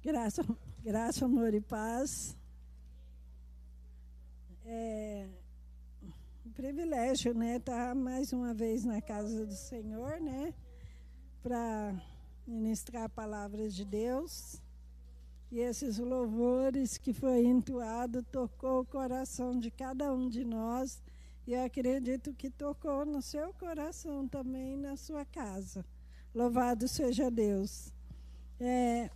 Graça, graça, amor e paz. É um privilégio, né, estar mais uma vez na casa do Senhor, né, para ministrar a palavra de Deus. E esses louvores que foi entoado tocou o coração de cada um de nós. E eu acredito que tocou no seu coração também, na sua casa. Louvado seja Deus. É,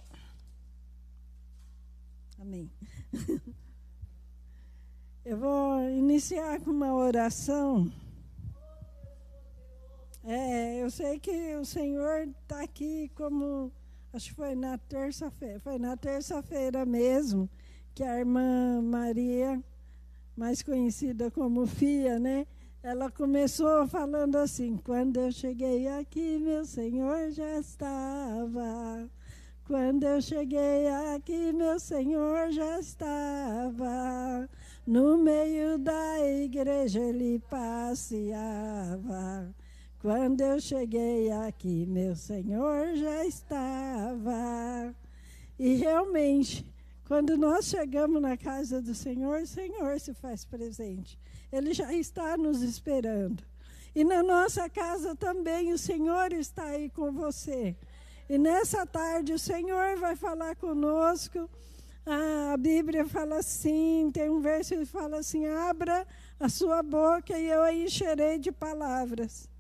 Amém. Eu vou iniciar com uma oração. É, eu sei que o Senhor está aqui como, acho que foi na terça-feira, foi na terça-feira mesmo, que a irmã Maria, mais conhecida como Fia, né? Ela começou falando assim: quando eu cheguei aqui, meu Senhor já estava. Quando eu cheguei aqui, meu Senhor já estava. No meio da igreja ele passeava. Quando eu cheguei aqui, meu Senhor já estava. E realmente, quando nós chegamos na casa do Senhor, o Senhor se faz presente. Ele já está nos esperando. E na nossa casa também o Senhor está aí com você. E nessa tarde o Senhor vai falar conosco. Ah, a Bíblia fala assim, tem um verso que fala assim: abra a sua boca e eu a encherei de palavras.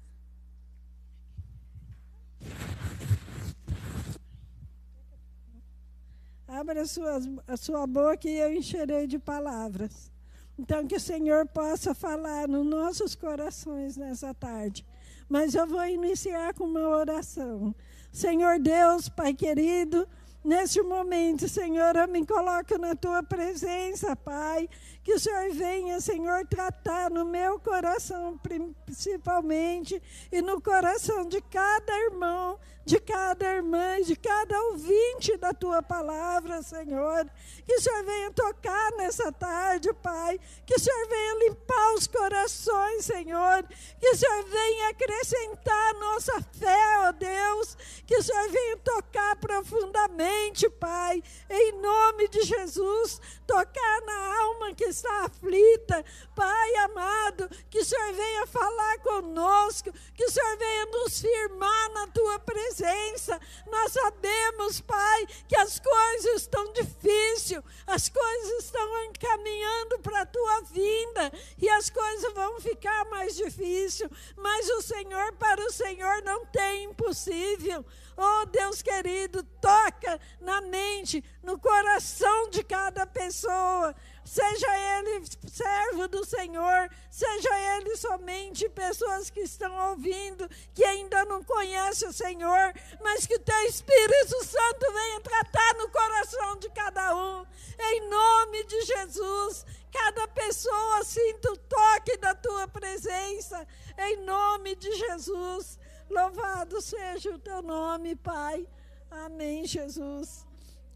Abra a sua, a sua boca e eu encherei de palavras. Então, que o Senhor possa falar nos nossos corações nessa tarde. Mas eu vou iniciar com uma oração. Senhor Deus, Pai querido, neste momento, Senhor, eu me coloco na tua presença, Pai. Que o Senhor venha, Senhor, tratar no meu coração, principalmente, e no coração de cada irmão, de cada irmã, de cada ouvinte da tua palavra, Senhor. Que o Senhor venha tocar nessa tarde, Pai. Que o Senhor venha limpar os corações, Senhor. Que o Senhor venha acrescentar nossa fé, ó Deus. Que o Senhor venha tocar profundamente, Pai. Em nome de Jesus, tocar na alma que está aflita. Pai amado, que o Senhor venha falar conosco. Que o Senhor venha nos firmar na tua presença. Nós sabemos, Pai, que as coisas estão difíceis, as coisas estão encaminhando para a tua vinda e as coisas vão ficar mais difíceis. Mas o Senhor, para o Senhor, não tem impossível. Oh Deus querido, toca na mente, no coração de cada pessoa. Seja ele servo do Senhor, seja ele somente pessoas que estão ouvindo, que ainda não conhecem o Senhor, mas que o teu Espírito Santo venha tratar no coração de cada um. Em nome de Jesus, cada pessoa sinta o toque da tua presença. Em nome de Jesus. Louvado seja o teu nome, Pai. Amém, Jesus.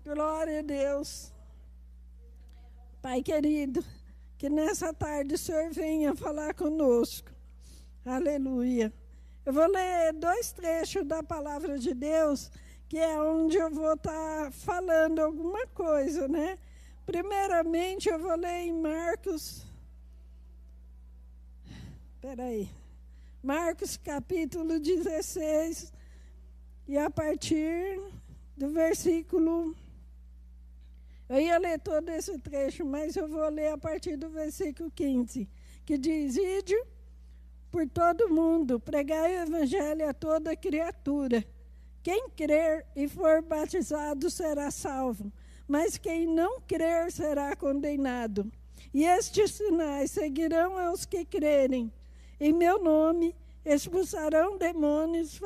Glória a Deus. Pai querido, que nessa tarde o Senhor venha falar conosco. Aleluia. Eu vou ler dois trechos da palavra de Deus, que é onde eu vou estar tá falando alguma coisa, né? Primeiramente, eu vou ler em Marcos. Espera aí. Marcos capítulo 16, e a partir do versículo. Eu ia ler todo esse trecho, mas eu vou ler a partir do versículo 15, que diz: Ide por todo mundo, pregai o evangelho a toda criatura. Quem crer e for batizado será salvo, mas quem não crer será condenado. E estes sinais seguirão aos que crerem em meu nome expulsarão demônios,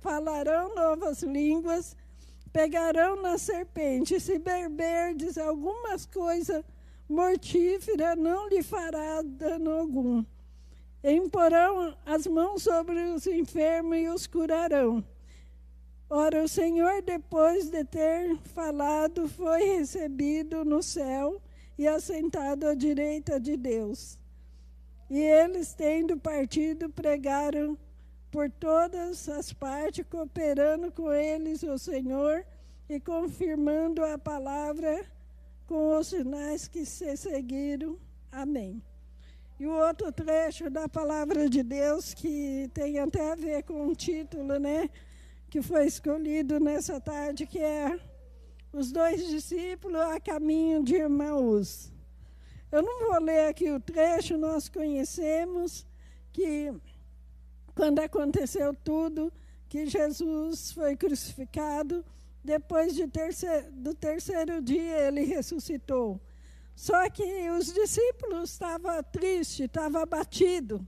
falarão novas línguas, pegarão na serpente, se beberdes algumas coisas mortíferas, não lhe fará dano algum. Imporão as mãos sobre os enfermos e os curarão. Ora, o Senhor, depois de ter falado, foi recebido no céu e assentado à direita de Deus. E eles, tendo partido, pregaram por todas as partes, cooperando com eles o Senhor e confirmando a palavra com os sinais que se seguiram. Amém. E o outro trecho da palavra de Deus, que tem até a ver com o título, né? Que foi escolhido nessa tarde, que é Os dois discípulos a caminho de Emaús. Eu não vou ler aqui o trecho, nós conhecemos que quando aconteceu tudo, que Jesus foi crucificado, depois de terceiro, do terceiro dia ele ressuscitou. Só que os discípulos estavam tristes, estavam abatidos.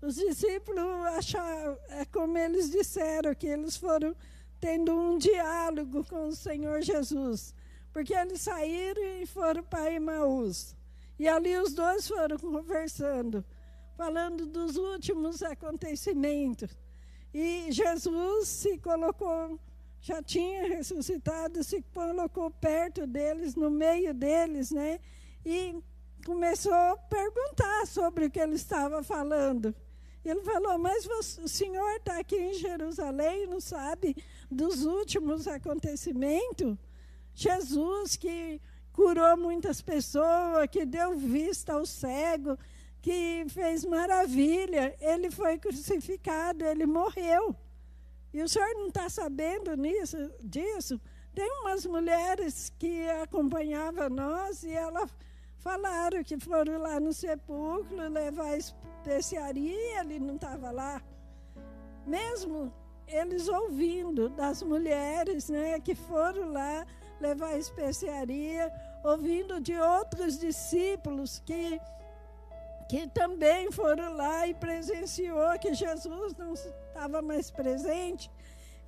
Os discípulos acharam, é como eles disseram, que eles foram tendo um diálogo com o Senhor Jesus. Porque eles saíram e foram para Emaús. E ali os dois foram conversando, falando dos últimos acontecimentos. E Jesus se colocou, já tinha ressuscitado, se colocou perto deles, no meio deles, né? e começou a perguntar sobre o que ele estava falando. Ele falou: Mas você, o senhor está aqui em Jerusalém e não sabe dos últimos acontecimentos? Jesus, que curou muitas pessoas, que deu vista ao cego, que fez maravilha, ele foi crucificado, ele morreu. E o senhor não está sabendo nisso, disso? Tem umas mulheres que acompanhavam nós e ela Falaram que foram lá no sepulcro levar especiaria, ele não estava lá. Mesmo eles ouvindo das mulheres né, que foram lá levar especiaria, ouvindo de outros discípulos que, que também foram lá e presenciou que Jesus não estava mais presente,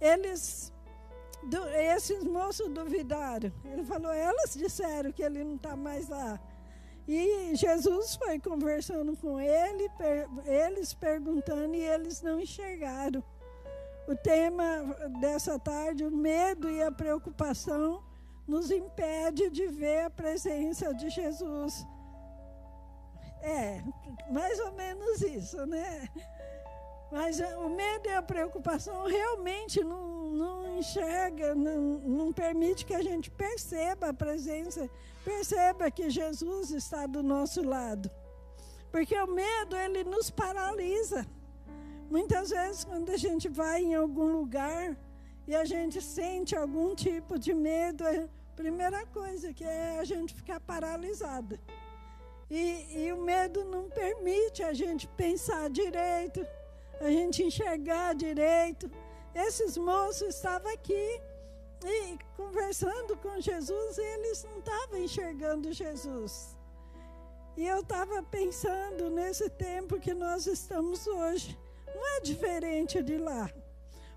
eles esses moços duvidaram. Ele falou, elas disseram que ele não está mais lá. E Jesus foi conversando com ele, per, eles perguntando e eles não enxergaram. O tema dessa tarde, o medo e a preocupação, nos impede de ver a presença de Jesus. É, mais ou menos isso, né? Mas eh, o medo e a preocupação realmente não, não enxerga, não, não permite que a gente perceba a presença, perceba que Jesus está do nosso lado. Porque o medo, ele nos paralisa. Muitas vezes, quando a gente vai em algum lugar e a gente sente algum tipo de medo, primeira coisa que é a gente ficar paralisada. E, e o medo não permite a gente pensar direito, a gente enxergar direito. Esses moços estavam aqui e conversando com Jesus, eles não estavam enxergando Jesus. E eu estava pensando nesse tempo que nós estamos hoje. Não é diferente de lá.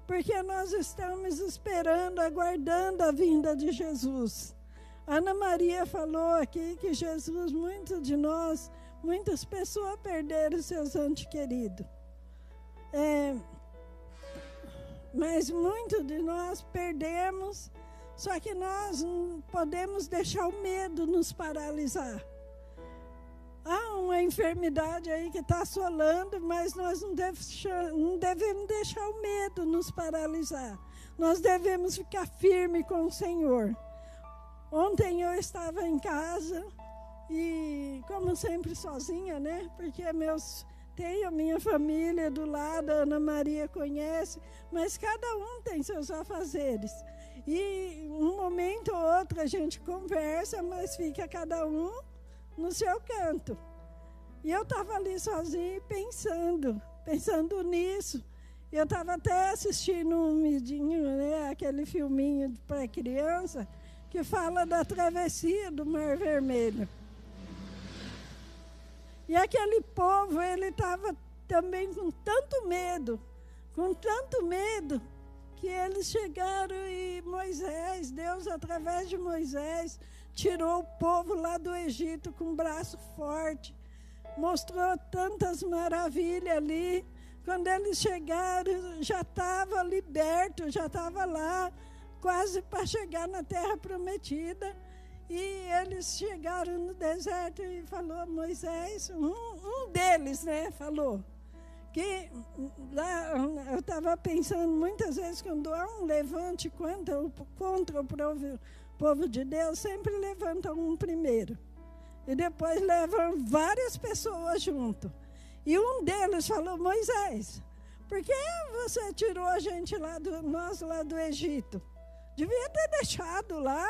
Porque nós estamos esperando, aguardando a vinda de Jesus. Ana Maria falou aqui que Jesus, muitos de nós, muitas pessoas perderam seus antes queridos. É, mas muitos de nós perdemos, só que nós podemos deixar o medo nos paralisar. Há uma enfermidade aí que está assolando, mas nós não, não devemos deixar o medo nos paralisar. Nós devemos ficar firme com o Senhor. Ontem eu estava em casa e, como sempre, sozinha, né? Porque meus tenho minha família do lado, a Ana Maria conhece, mas cada um tem seus afazeres. E um momento ou outro a gente conversa, mas fica cada um no seu canto. E eu estava ali sozinha pensando, pensando nisso. Eu estava até assistindo um midinho, né, aquele filminho para criança, que fala da travessia do Mar Vermelho. E aquele povo, ele estava também com tanto medo, com tanto medo, que eles chegaram e Moisés, Deus, através de Moisés, tirou o povo lá do Egito com um braço forte, mostrou tantas maravilhas ali. Quando eles chegaram, já estava liberto, já estava lá, quase para chegar na terra prometida. E eles chegaram no deserto e falou Moisés, um, um deles, né, falou que lá, eu estava pensando muitas vezes quando há um levante contra, contra o povo, de Deus, sempre levantam um primeiro. E depois levam várias pessoas junto. E um deles falou, Moisés, por que você tirou a gente lá do, nós lá do Egito? Devia ter deixado lá,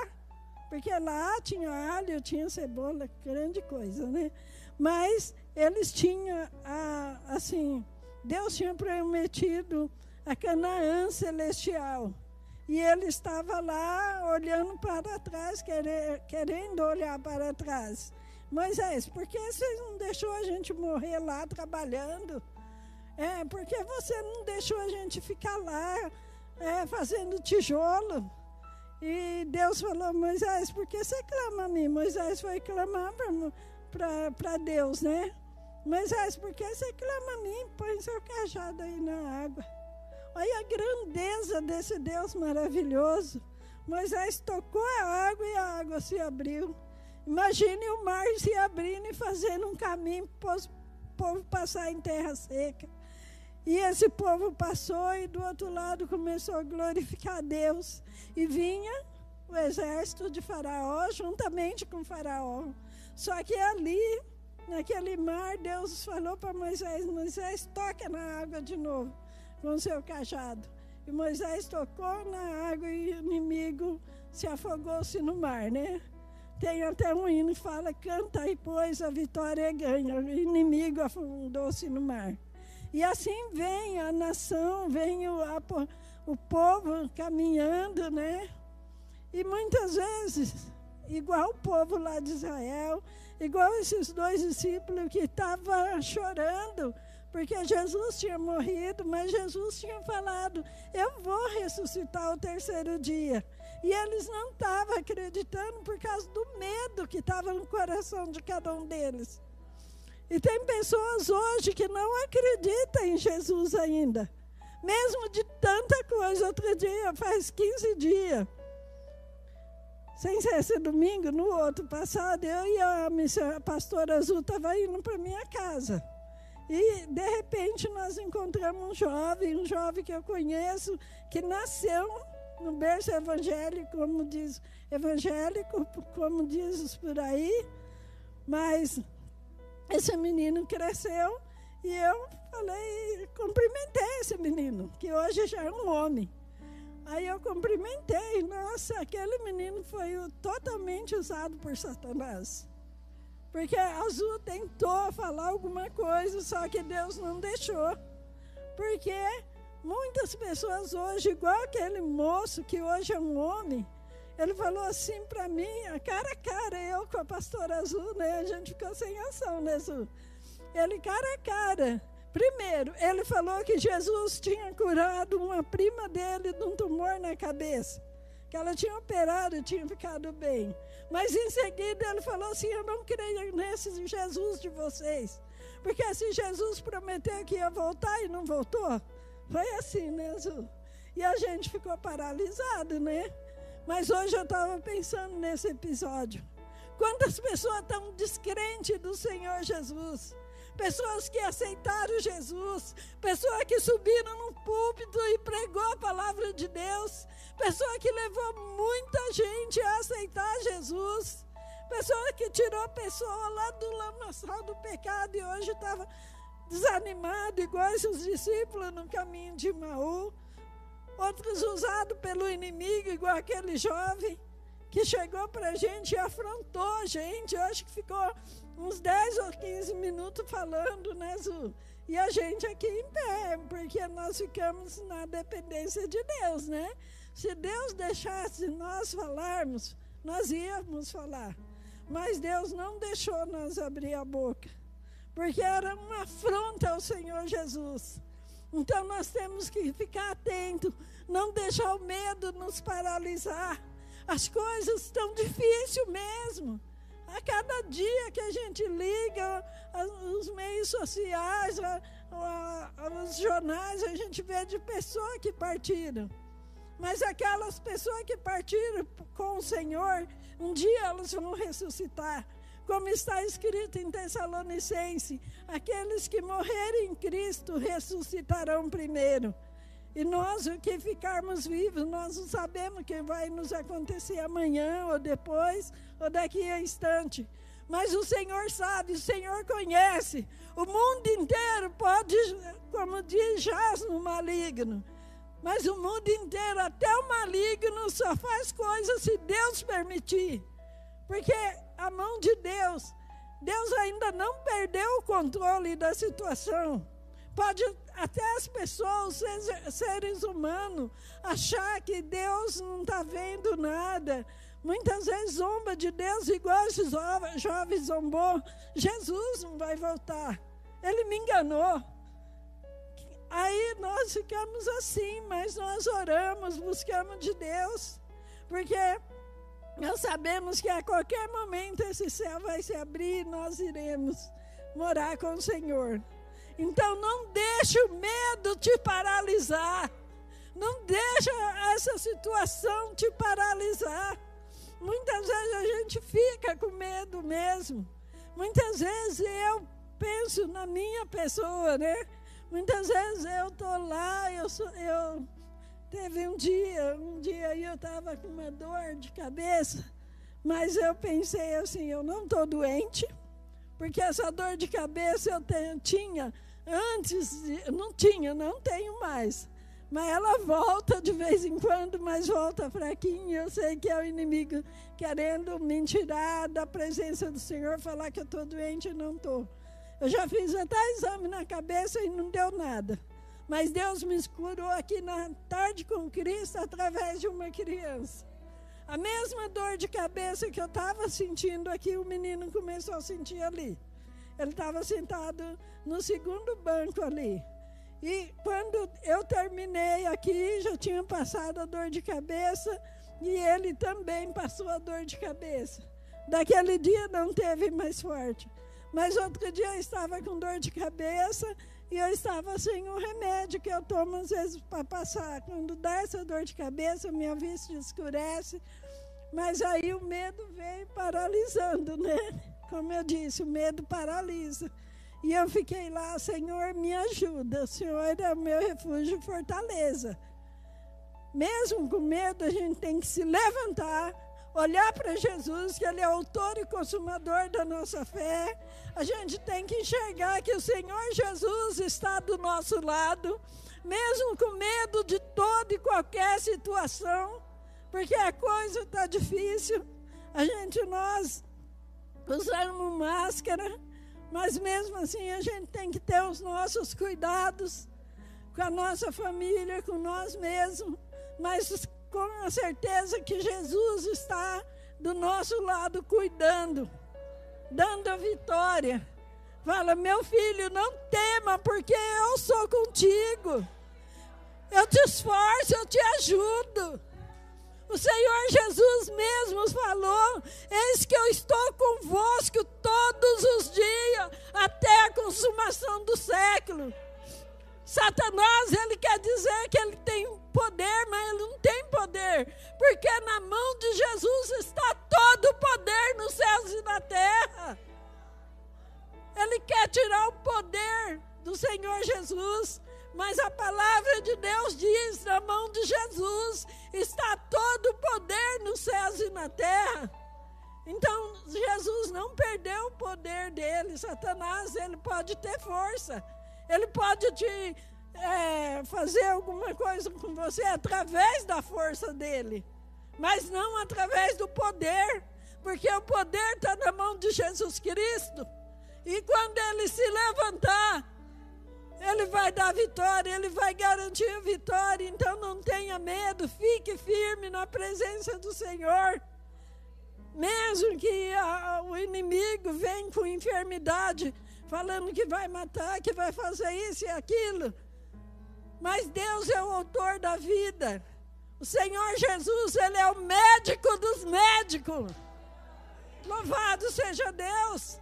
porque lá tinha alho, tinha cebola, grande coisa, né? Mas eles tinham, a, assim, Deus tinha prometido a Canaã celestial. E ele estava lá olhando para trás, querendo olhar para trás. Moisés, por que você não deixou a gente morrer lá trabalhando? É, por que você não deixou a gente ficar lá é, fazendo tijolo? E Deus falou, Moisés, por que você clama a mim? Moisés foi clamar para Deus, né? Moisés, por que você clama a mim? Põe seu cajado aí na água. Olha a grandeza desse Deus maravilhoso. Moisés tocou a água e a água se abriu. Imagine o mar se abrindo e fazendo um caminho para o povo passar em terra seca. E esse povo passou e do outro lado começou a glorificar a Deus. E vinha o exército de Faraó juntamente com Faraó. Só que ali Naquele mar, Deus falou para Moisés: Moisés, toca na água de novo com seu cajado. E Moisés tocou na água e o inimigo se afogou-se no mar, né? Tem até um hino que fala: canta e pois a vitória é ganha. O inimigo afundou-se no mar. E assim vem a nação, vem o, a, o povo caminhando, né? E muitas vezes, igual o povo lá de Israel, Igual esses dois discípulos que estavam chorando, porque Jesus tinha morrido, mas Jesus tinha falado: Eu vou ressuscitar o terceiro dia. E eles não estavam acreditando por causa do medo que estava no coração de cada um deles. E tem pessoas hoje que não acreditam em Jesus ainda, mesmo de tanta coisa. Outro dia, faz 15 dias, sem ser esse domingo, no outro passado, eu e a, a pastora Azul estavam indo para minha casa. E, de repente, nós encontramos um jovem, um jovem que eu conheço, que nasceu no berço evangélico, como diz, evangélico, como diz por aí. Mas esse menino cresceu e eu falei, cumprimentei esse menino, que hoje já é um homem. Aí eu cumprimentei. Nossa, aquele menino foi totalmente usado por Satanás. Porque Azul tentou falar alguma coisa, só que Deus não deixou. Porque muitas pessoas hoje, igual aquele moço que hoje é um homem, ele falou assim para mim, a cara a cara, eu com a pastora Azul, né? A gente ficou sem ação, né, Azul? Ele cara a cara. Primeiro, ele falou que Jesus tinha curado uma prima dele de um tumor na cabeça, que ela tinha operado e tinha ficado bem. Mas em seguida ele falou assim: Eu não creio nesse Jesus de vocês, porque se Jesus prometeu que ia voltar e não voltou, foi assim, né, Azul? E a gente ficou paralisado, né? Mas hoje eu estava pensando nesse episódio. Quantas pessoas estão descrentes do Senhor Jesus? Pessoas que aceitaram Jesus, pessoas que subiram no púlpito e pregou a palavra de Deus, pessoa que levou muita gente a aceitar Jesus, pessoa que tirou a pessoa lá do lamaçal do pecado e hoje estava desanimado, igual esses discípulos no caminho de Maú, outros usados pelo inimigo, igual aquele jovem que chegou para a gente e afrontou a gente. Eu acho que ficou uns 10 ou 15 minutos falando, né, Zu? E a gente aqui em pé, porque nós ficamos na dependência de Deus, né? Se Deus deixasse nós falarmos, nós íamos falar. Mas Deus não deixou nós abrir a boca, porque era uma afronta ao Senhor Jesus. Então nós temos que ficar atentos, não deixar o medo nos paralisar. As coisas estão difíceis mesmo. A cada dia que a gente liga os meios sociais, os jornais, a gente vê de pessoas que partiram. Mas aquelas pessoas que partiram com o Senhor, um dia elas vão ressuscitar. como está escrito em Tessalonicense: aqueles que morrerem em Cristo ressuscitarão primeiro. E nós, o que ficarmos vivos, nós não sabemos o que vai nos acontecer amanhã, ou depois, ou daqui a instante. Mas o Senhor sabe, o Senhor conhece. O mundo inteiro pode, como diz, jaz no maligno. Mas o mundo inteiro, até o maligno, só faz coisas se Deus permitir. Porque a mão de Deus, Deus ainda não perdeu o controle da situação. Pode até as pessoas, seres humanos, achar que Deus não está vendo nada. Muitas vezes zomba de Deus, igual jovem zombou. Jesus não vai voltar. Ele me enganou. Aí nós ficamos assim, mas nós oramos, buscamos de Deus, porque nós sabemos que a qualquer momento esse céu vai se abrir e nós iremos morar com o Senhor. Então não deixe o medo te paralisar. Não deixa essa situação te paralisar. Muitas vezes a gente fica com medo mesmo. Muitas vezes eu penso na minha pessoa, né? Muitas vezes eu estou lá, eu, sou, eu teve um dia, um dia aí eu estava com uma dor de cabeça, mas eu pensei assim, eu não estou doente, porque essa dor de cabeça eu tenho, tinha antes, não tinha, não tenho mais. Mas ela volta de vez em quando, mas volta fraquinha. Eu sei que é o inimigo querendo me tirar da presença do Senhor, falar que eu estou doente e não estou. Eu já fiz até exame na cabeça e não deu nada. Mas Deus me curou aqui na tarde com Cristo através de uma criança. A mesma dor de cabeça que eu estava sentindo aqui, o menino começou a sentir ali. Ele estava sentado no segundo banco ali. E quando eu terminei aqui, já tinha passado a dor de cabeça e ele também passou a dor de cabeça. Daquele dia não teve mais forte. Mas outro dia eu estava com dor de cabeça e eu estava sem o remédio que eu tomo às vezes para passar. Quando dá essa dor de cabeça, minha vista escurece. Mas aí o medo veio paralisando, né? Como eu disse, o medo paralisa. E eu fiquei lá, Senhor, me ajuda. O Senhor é o meu refúgio e fortaleza. Mesmo com medo, a gente tem que se levantar olhar para Jesus, que Ele é autor e consumador da nossa fé, a gente tem que enxergar que o Senhor Jesus está do nosso lado, mesmo com medo de toda e qualquer situação, porque a coisa está difícil. A gente, nós, usamos máscara, mas mesmo assim a gente tem que ter os nossos cuidados com a nossa família, com nós mesmos, mas com a certeza que Jesus está do nosso lado cuidando, dando a vitória. Fala, meu filho, não tema, porque eu sou contigo. Eu te esforço, eu te ajudo. O Senhor Jesus mesmo falou: Eis que eu estou convosco todos os dias, até a consumação do século. Satanás, ele quer dizer que ele tem poder, mas ele não tem poder, porque na mão de Jesus está todo o poder nos céus e na terra. Ele quer tirar o poder do Senhor Jesus, mas a palavra de Deus diz: na mão de Jesus está todo o poder nos céus e na terra. Então, Jesus não perdeu o poder dele. Satanás, ele pode ter força ele pode te é, fazer alguma coisa com você através da força dele, mas não através do poder, porque o poder está na mão de Jesus Cristo. E quando ele se levantar, ele vai dar vitória, ele vai garantir a vitória. Então não tenha medo, fique firme na presença do Senhor. Mesmo que a, o inimigo venha com enfermidade, falando que vai matar, que vai fazer isso e aquilo. Mas Deus é o autor da vida. O Senhor Jesus, Ele é o médico dos médicos. Louvado seja Deus.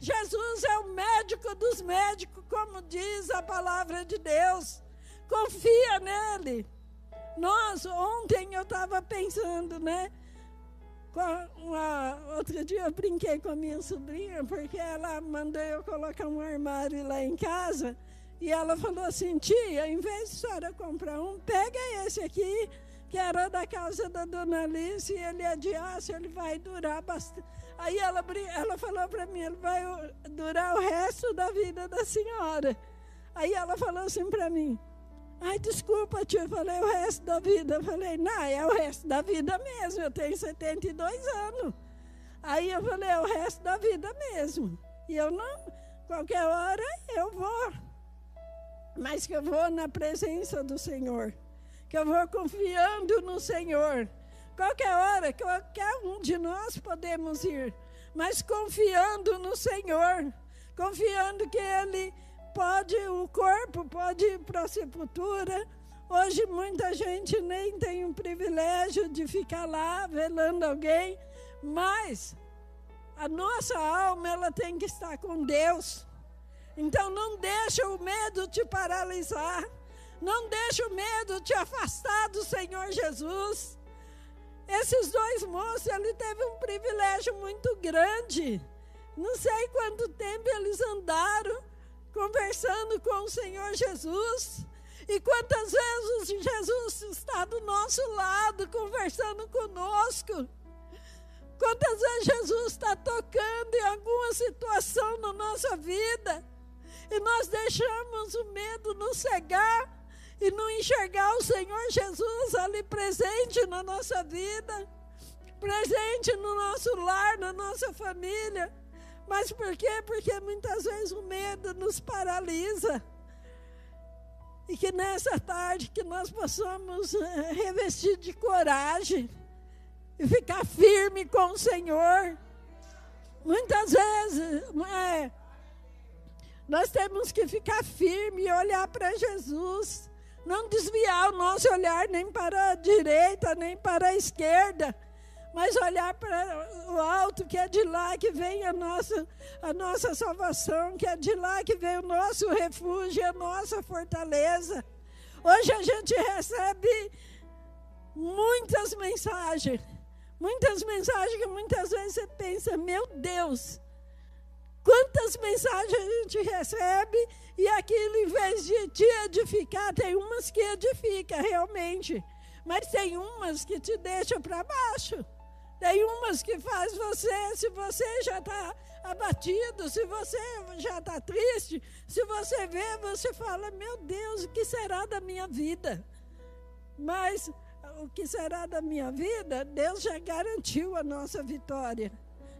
Jesus é o médico dos médicos, como diz a palavra de Deus. Confia nele. Nós, ontem eu estava pensando, né? Uma, outro dia eu brinquei com a minha sobrinha, porque ela mandou eu colocar um armário lá em casa. E ela falou assim: tia, em vez de senhora comprar um, pega esse aqui, que era da casa da dona Alice, e ele é de aço, ele vai durar bastante. Aí ela, ela falou para mim: ele vai durar o resto da vida da senhora. Aí ela falou assim para mim: Ai, desculpa, tia, eu falei o resto da vida. Eu falei, não, é o resto da vida mesmo. Eu tenho 72 anos. Aí eu falei, é o resto da vida mesmo. E eu não, qualquer hora eu vou. Mas que eu vou na presença do Senhor. Que eu vou confiando no Senhor. Qualquer hora, qualquer um de nós podemos ir. Mas confiando no Senhor. Confiando que Ele pode, o corpo pode ir para a sepultura. Hoje muita gente nem tem o privilégio de ficar lá velando alguém, mas a nossa alma ela tem que estar com Deus. Então não deixa o medo te paralisar. Não deixa o medo te afastar do Senhor Jesus. Esses dois moços, ele teve um privilégio muito grande. Não sei quanto tempo eles andaram, conversando com o Senhor Jesus. E quantas vezes Jesus está do nosso lado, conversando conosco. Quantas vezes Jesus está tocando em alguma situação na nossa vida e nós deixamos o medo nos cegar e não enxergar o Senhor Jesus ali presente na nossa vida, presente no nosso lar, na nossa família. Mas por quê? Porque muitas vezes o medo nos paralisa. E que nessa tarde que nós possamos eh, revestir de coragem e ficar firme com o Senhor. Muitas vezes, é, nós temos que ficar firme e olhar para Jesus. Não desviar o nosso olhar nem para a direita, nem para a esquerda mas olhar para o alto, que é de lá que vem a nossa, a nossa salvação, que é de lá que vem o nosso refúgio, a nossa fortaleza. Hoje a gente recebe muitas mensagens, muitas mensagens que muitas vezes você pensa, meu Deus, quantas mensagens a gente recebe e aquilo, em vez de te edificar, tem umas que edifica realmente, mas tem umas que te deixam para baixo. Tem umas que faz você, se você já está abatido, se você já está triste, se você vê, você fala, meu Deus, o que será da minha vida? Mas o que será da minha vida, Deus já garantiu a nossa vitória.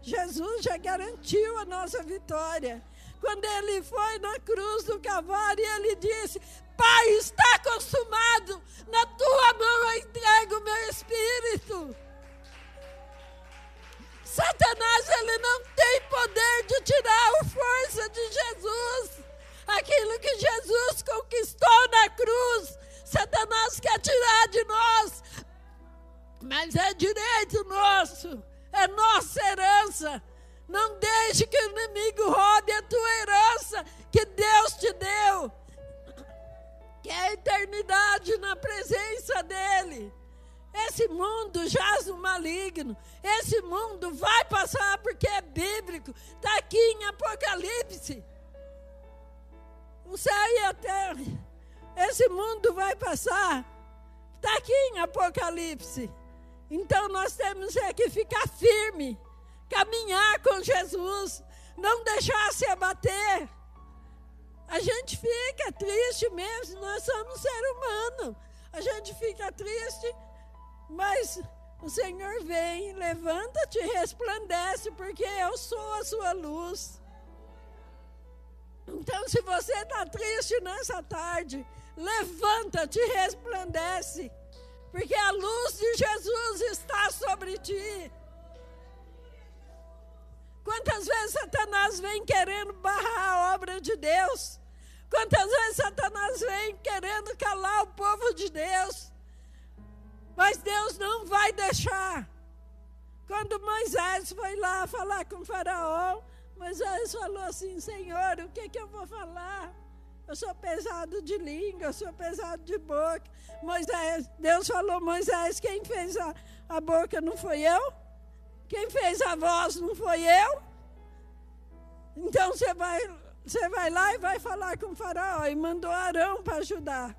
Jesus já garantiu a nossa vitória. Quando ele foi na cruz do Calvário, ele disse: Pai, está consumado, na tua mão eu entrego o meu espírito. Satanás ele não tem poder de tirar a força de Jesus. Aquilo que Jesus conquistou na cruz, Satanás quer tirar de nós. Mas é direito nosso, é nossa herança. Não deixe que o inimigo roube a tua herança que Deus te deu. Que é a eternidade na presença dEle. Esse mundo jaz no maligno. Esse mundo vai passar porque é bíblico. Está aqui em Apocalipse. O céu e a terra. Esse mundo vai passar. Está aqui em Apocalipse. Então nós temos é que ficar firme, caminhar com Jesus, não deixar se abater. A gente fica triste mesmo, nós somos ser humano. A gente fica triste mas o Senhor vem, levanta-te e resplandece, porque eu sou a sua luz. Então, se você está triste nessa tarde, levanta-te e resplandece, porque a luz de Jesus está sobre ti. Quantas vezes Satanás vem querendo barrar a obra de Deus? Quantas vezes Satanás vem querendo calar o povo de Deus? Mas Deus não vai deixar. Quando Moisés foi lá falar com faraó, Moisés falou assim: Senhor, o que, que eu vou falar? Eu sou pesado de língua, eu sou pesado de boca. Moisés, Deus falou, Moisés, quem fez a, a boca não foi eu? Quem fez a voz não foi eu? Então você vai, você vai lá e vai falar com o faraó. E mandou Arão para ajudar.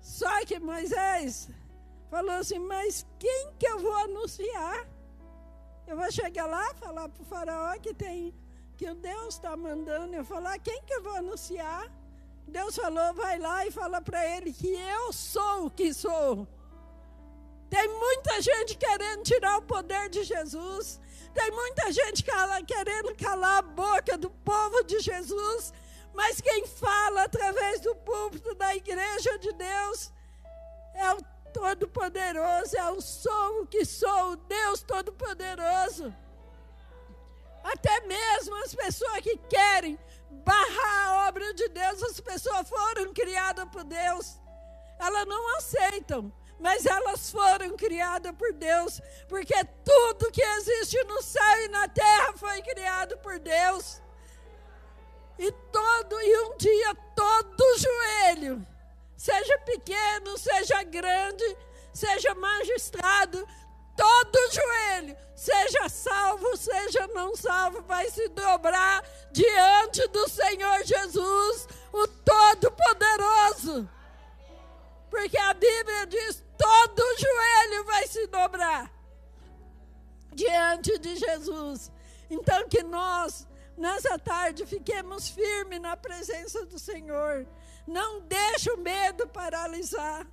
Só que Moisés falou assim: Mas quem que eu vou anunciar? Eu vou chegar lá falar para o faraó que tem que o Deus está mandando. Eu falar: Quem que eu vou anunciar? Deus falou: Vai lá e fala para ele que eu sou o que sou. Tem muita gente querendo tirar o poder de Jesus. Tem muita gente cala, querendo calar a boca do povo de Jesus. Mas quem fala através do púlpito da igreja de Deus é o Todo-Poderoso, é o sou o que sou, o Deus Todo-Poderoso. Até mesmo as pessoas que querem barrar a obra de Deus, as pessoas foram criadas por Deus. Elas não aceitam mas elas foram criadas por Deus, porque tudo que existe no céu e na terra foi criado por Deus. E todo e um dia todo joelho, seja pequeno, seja grande, seja magistrado, todo joelho, seja salvo, seja não salvo, vai se dobrar diante do Senhor Jesus, o Todo-Poderoso. Porque a Bíblia diz: todo joelho vai se dobrar diante de Jesus. Então, que nós, nessa tarde, fiquemos firmes na presença do Senhor. Não deixe o medo paralisar.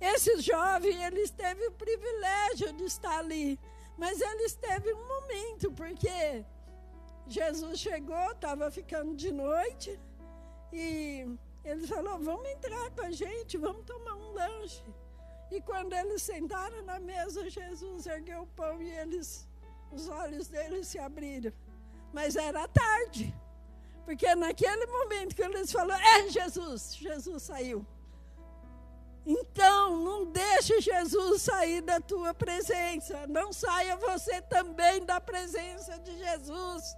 Esse jovem, ele teve o privilégio de estar ali. Mas ele teve um momento, porque Jesus chegou, estava ficando de noite. E ele falou: Vamos entrar com a gente, vamos tomar um lanche. E quando eles sentaram na mesa, Jesus ergueu o pão e eles, os olhos deles se abriram. Mas era tarde. Porque naquele momento que eles falaram, é Jesus, Jesus saiu. Então, não deixe Jesus sair da tua presença. Não saia você também da presença de Jesus.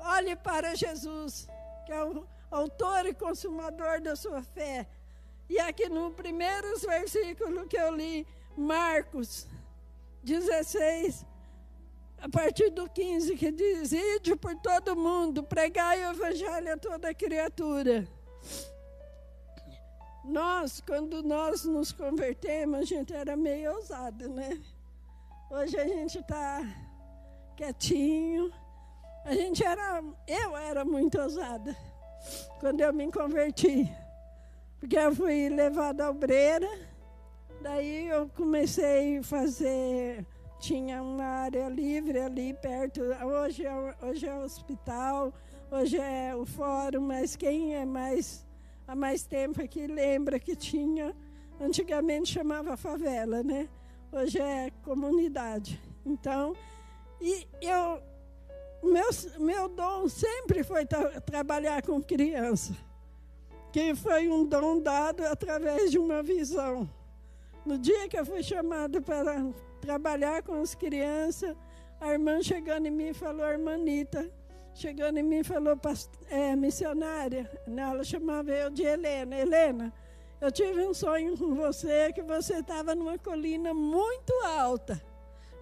Olhe para Jesus, que é o autor e consumador da sua fé. E aqui no primeiro versículo que eu li, Marcos 16, a partir do 15, que diz: Ide por todo mundo, pregai o evangelho a toda criatura. Nós, quando nós nos convertemos, a gente era meio ousado, né? Hoje a gente está quietinho. A gente era, eu era muito ousada quando eu me converti. Porque eu fui levada à obreira, daí eu comecei a fazer. Tinha uma área livre ali perto. Hoje é, hoje é o hospital, hoje é o fórum, mas quem é mais há mais tempo aqui lembra que tinha, antigamente chamava favela, né? Hoje é comunidade. Então, e eu meu, meu dom sempre foi tra trabalhar com criança, que foi um dom dado através de uma visão. No dia que eu fui chamada para trabalhar com as crianças, a irmã chegando em mim falou, irmã Nita, chegando em mim falou, é, missionária, ela chamava eu de Helena, Helena, eu tive um sonho com você que você estava numa colina muito alta,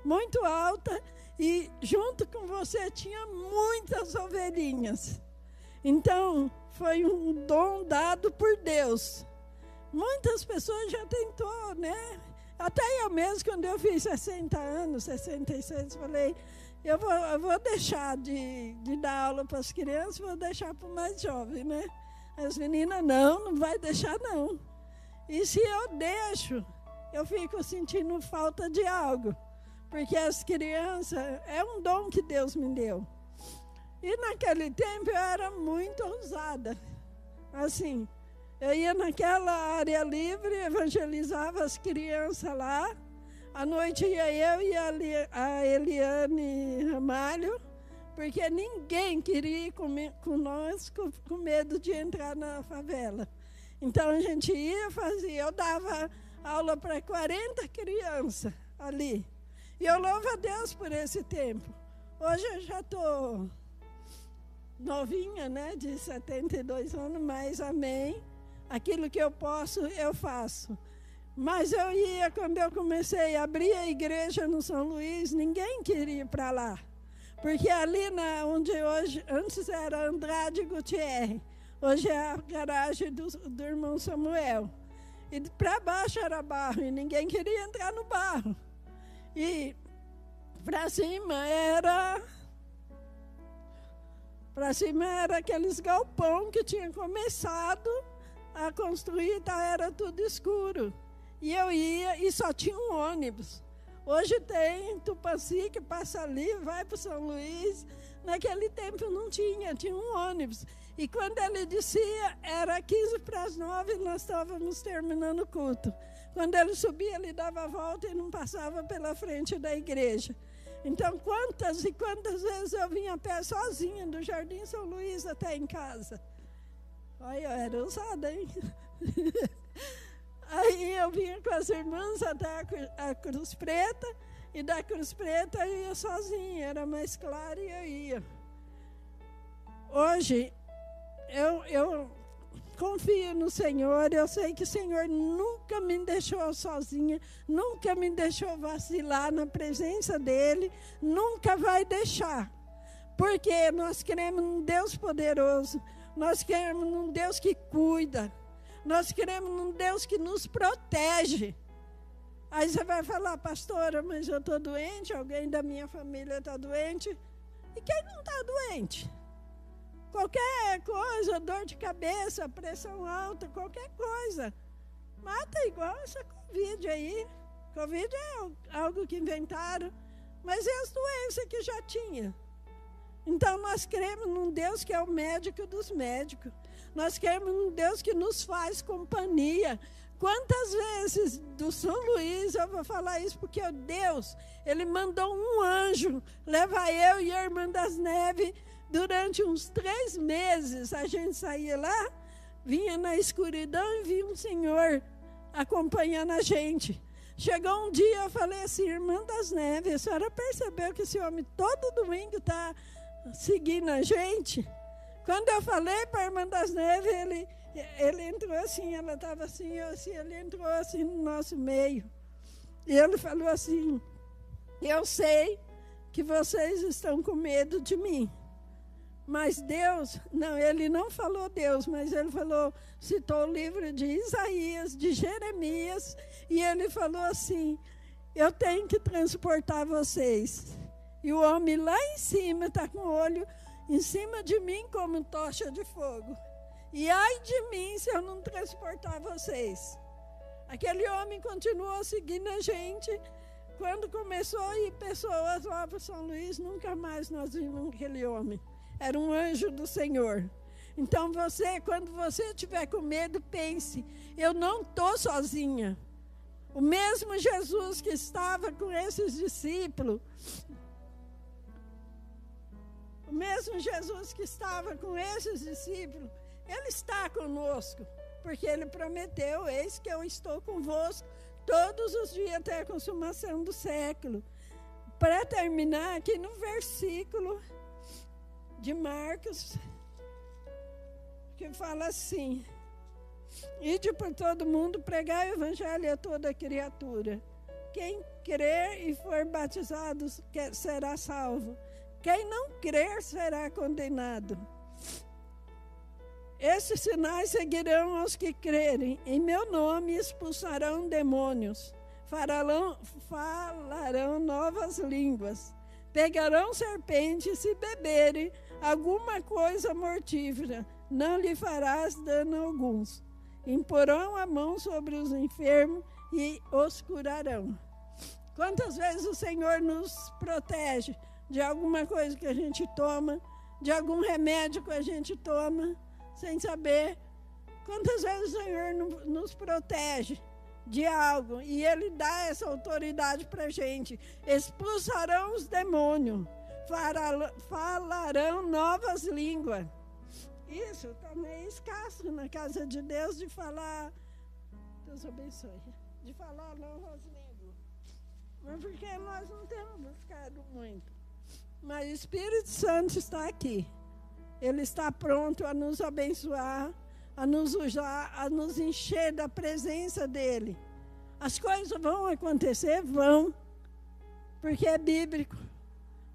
muito alta, e junto com você tinha muitas ovelhinhas. Então, foi um dom dado por Deus. Muitas pessoas já tentou, né? Até eu mesmo, quando eu fiz 60 anos, 66, falei, eu vou, eu vou deixar de, de dar aula para as crianças, vou deixar para o mais jovem, né? As meninas, não, não vai deixar não. E se eu deixo, eu fico sentindo falta de algo. Porque as crianças é um dom que Deus me deu. E naquele tempo eu era muito ousada. Assim, eu ia naquela área livre, evangelizava as crianças lá. À noite ia eu e a Eliane Ramalho, porque ninguém queria ir conosco com medo de entrar na favela. Então a gente ia fazer, eu dava aula para 40 crianças ali. E eu louvo a Deus por esse tempo. Hoje eu já estou novinha, né, de 72 anos, mas amém. Aquilo que eu posso, eu faço. Mas eu ia, quando eu comecei a abrir a igreja no São Luís, ninguém queria ir para lá. Porque ali na, onde hoje, antes era Andrade Gutierrez, hoje é a garagem do, do irmão Samuel. E para baixo era barro, e ninguém queria entrar no barro. E para cima era. Para cima era aqueles galpão que tinha começado a construir, tá, era tudo escuro. E eu ia e só tinha um ônibus. Hoje tem Tupanci que passa ali, vai para São Luís. Naquele tempo não tinha, tinha um ônibus. E quando ele descia, era 15 para as 9 e nós estávamos terminando o culto. Quando ele subia, ele dava a volta e não passava pela frente da igreja. Então, quantas e quantas vezes eu vinha a pé sozinha do Jardim São Luís até em casa. Olha, eu era ousada, hein? Aí eu vinha com as irmãs até a Cruz Preta, e da Cruz Preta eu ia sozinha, era mais claro e eu ia. Hoje, eu, eu confio no Senhor, eu sei que o Senhor nunca me deixou sozinha, nunca me deixou vacilar na presença dEle, nunca vai deixar. Porque nós queremos um Deus poderoso, nós queremos um Deus que cuida, nós queremos um Deus que nos protege. Aí você vai falar, pastora, mas eu estou doente, alguém da minha família está doente. E quem não está doente? Qualquer coisa, dor de cabeça, pressão alta, qualquer coisa. Mata igual essa Covid aí. Covid é algo que inventaram, mas é as doenças que já tinha. Então nós cremos num Deus que é o médico dos médicos. Nós queremos um Deus que nos faz companhia. Quantas vezes do São Luís eu vou falar isso porque o Deus, ele mandou um anjo levar eu e a irmã das Neves durante uns três meses. A gente saía lá, vinha na escuridão e via um Senhor acompanhando a gente. Chegou um dia, eu falei assim, irmã das Neves, a senhora percebeu que esse homem todo domingo está seguindo a gente? Quando eu falei para a irmã das Neves, ele, ele entrou assim, ela estava assim, assim, ele entrou assim no nosso meio. E ele falou assim: Eu sei que vocês estão com medo de mim. Mas Deus, não, ele não falou Deus, mas ele falou, citou o livro de Isaías, de Jeremias, e ele falou assim: Eu tenho que transportar vocês. E o homem lá em cima está com o olho em cima de mim como tocha de fogo. E ai de mim se eu não transportar vocês. Aquele homem continuou seguindo a gente. Quando começou a ir pessoas lá para São Luís, nunca mais nós vimos aquele homem. Era um anjo do Senhor. Então você, quando você tiver com medo, pense: eu não estou sozinha. O mesmo Jesus que estava com esses discípulos, mesmo Jesus que estava com esses discípulos, ele está conosco, porque ele prometeu: Eis que eu estou convosco todos os dias até a consumação do século. Para terminar, aqui no versículo de Marcos, que fala assim: Ide por todo mundo, pregar o evangelho a toda criatura. Quem crer e for batizado será salvo quem não crer será condenado. Esses sinais seguirão aos que crerem. Em meu nome expulsarão demônios. Faralão, falarão novas línguas. Pegarão serpentes e beberem alguma coisa mortífera. Não lhe farás dano alguns. Imporão a mão sobre os enfermos e os curarão. Quantas vezes o Senhor nos protege? De alguma coisa que a gente toma, de algum remédio que a gente toma, sem saber. Quantas vezes o Senhor nos protege de algo e Ele dá essa autoridade para a gente? Expulsarão os demônios, falarão novas línguas. Isso está meio escasso na casa de Deus de falar. Deus abençoe. De falar novas línguas. Mas porque nós não temos buscado muito. Mas o Espírito Santo está aqui. Ele está pronto a nos abençoar, a nos usar, a nos encher da presença dele. As coisas vão acontecer? Vão, porque é bíblico.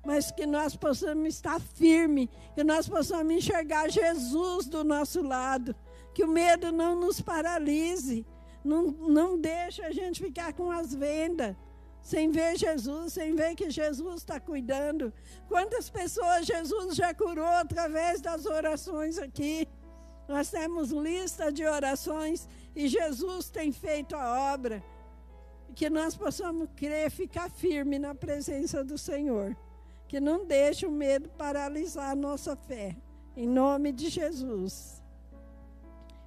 Mas que nós possamos estar firme, que nós possamos enxergar Jesus do nosso lado, que o medo não nos paralise, não, não deixe a gente ficar com as vendas sem ver Jesus, sem ver que Jesus está cuidando. Quantas pessoas Jesus já curou através das orações aqui? Nós temos lista de orações e Jesus tem feito a obra. Que nós possamos crer, ficar firme na presença do Senhor. Que não deixe o medo paralisar a nossa fé. Em nome de Jesus.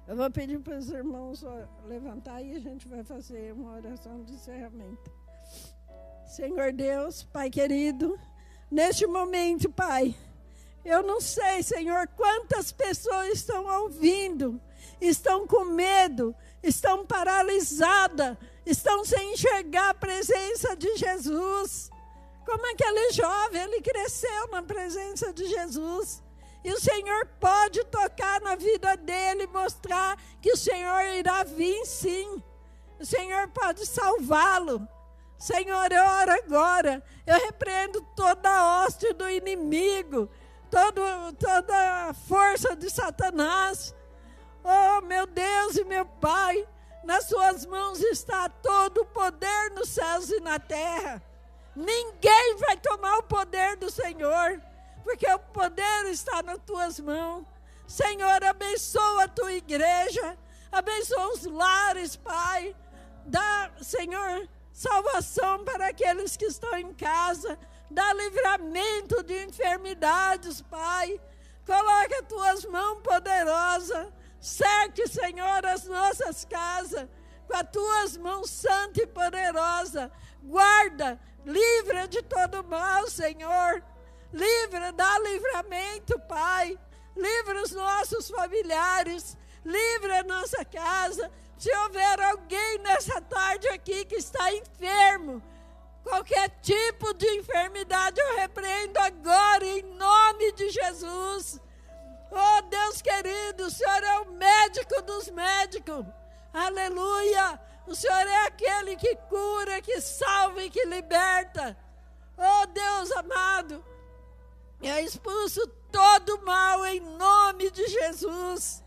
Eu vou pedir para os irmãos levantar e a gente vai fazer uma oração de encerramento. Senhor Deus, Pai querido, neste momento, Pai, eu não sei, Senhor, quantas pessoas estão ouvindo, estão com medo, estão paralisadas, estão sem enxergar a presença de Jesus. Como aquele jovem, ele cresceu na presença de Jesus. E o Senhor pode tocar na vida dele, mostrar que o Senhor irá vir sim. O Senhor pode salvá-lo. Senhor, eu oro agora. Eu repreendo toda a hoste do inimigo, todo, toda a força de Satanás. Oh, meu Deus e meu Pai, nas suas mãos está todo o poder nos céus e na terra. Ninguém vai tomar o poder do Senhor, porque o poder está nas tuas mãos. Senhor, abençoa a tua igreja, abençoa os lares, Pai. Dá, Senhor, salvação para aqueles que estão em casa, dá livramento de enfermidades, Pai. Coloca as tuas mãos poderosas, cerque, Senhor, as nossas casas com as tuas mãos santa e poderosa. Guarda, livra de todo mal, Senhor. Livra, dá livramento, Pai. Livra os nossos familiares, livra a nossa casa, se houver alguém nessa tarde aqui que está enfermo, qualquer tipo de enfermidade, eu repreendo agora em nome de Jesus. Oh Deus querido, o Senhor é o médico dos médicos. Aleluia! O Senhor é aquele que cura, que salva e que liberta. Oh Deus amado, eu expulso todo mal em nome de Jesus.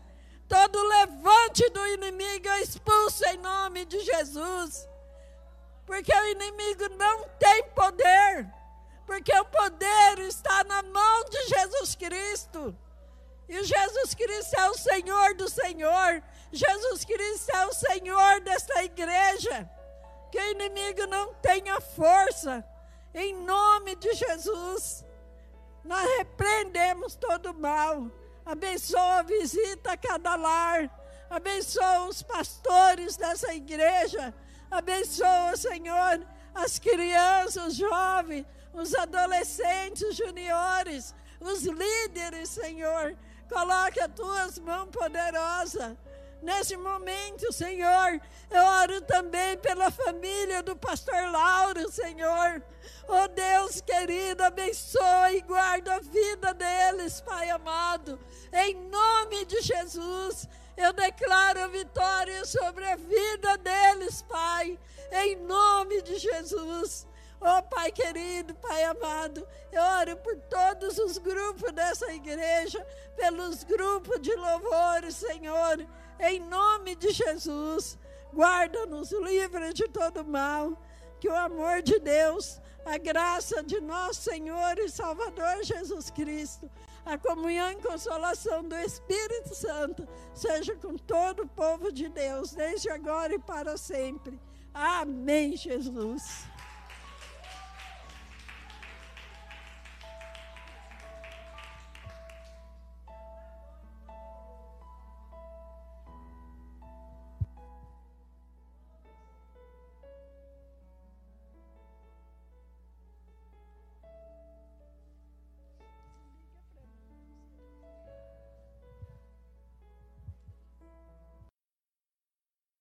Todo levante do inimigo é expulso em nome de Jesus. Porque o inimigo não tem poder. Porque o poder está na mão de Jesus Cristo. E Jesus Cristo é o Senhor do Senhor. Jesus Cristo é o Senhor desta igreja. Que o inimigo não tenha força. Em nome de Jesus. Nós repreendemos todo mal abençoa, visita cada lar, abençoa os pastores dessa igreja, abençoa, Senhor, as crianças, os jovens, os adolescentes, os juniores, os líderes, Senhor. Coloque as tuas mãos poderosas Nesse momento, Senhor, eu oro também pela família do pastor Lauro, Senhor. Oh Deus querido, abençoa e guarda a vida deles, Pai amado. Em nome de Jesus, eu declaro vitória sobre a vida deles, Pai. Em nome de Jesus. Oh Pai querido, Pai amado, eu oro por todos os grupos dessa igreja, pelos grupos de louvores, Senhor em nome de Jesus. Guarda-nos, livra de todo mal. Que o amor de Deus, a graça de nosso Senhor e Salvador Jesus Cristo, a comunhão e consolação do Espírito Santo seja com todo o povo de Deus, desde agora e para sempre. Amém, Jesus.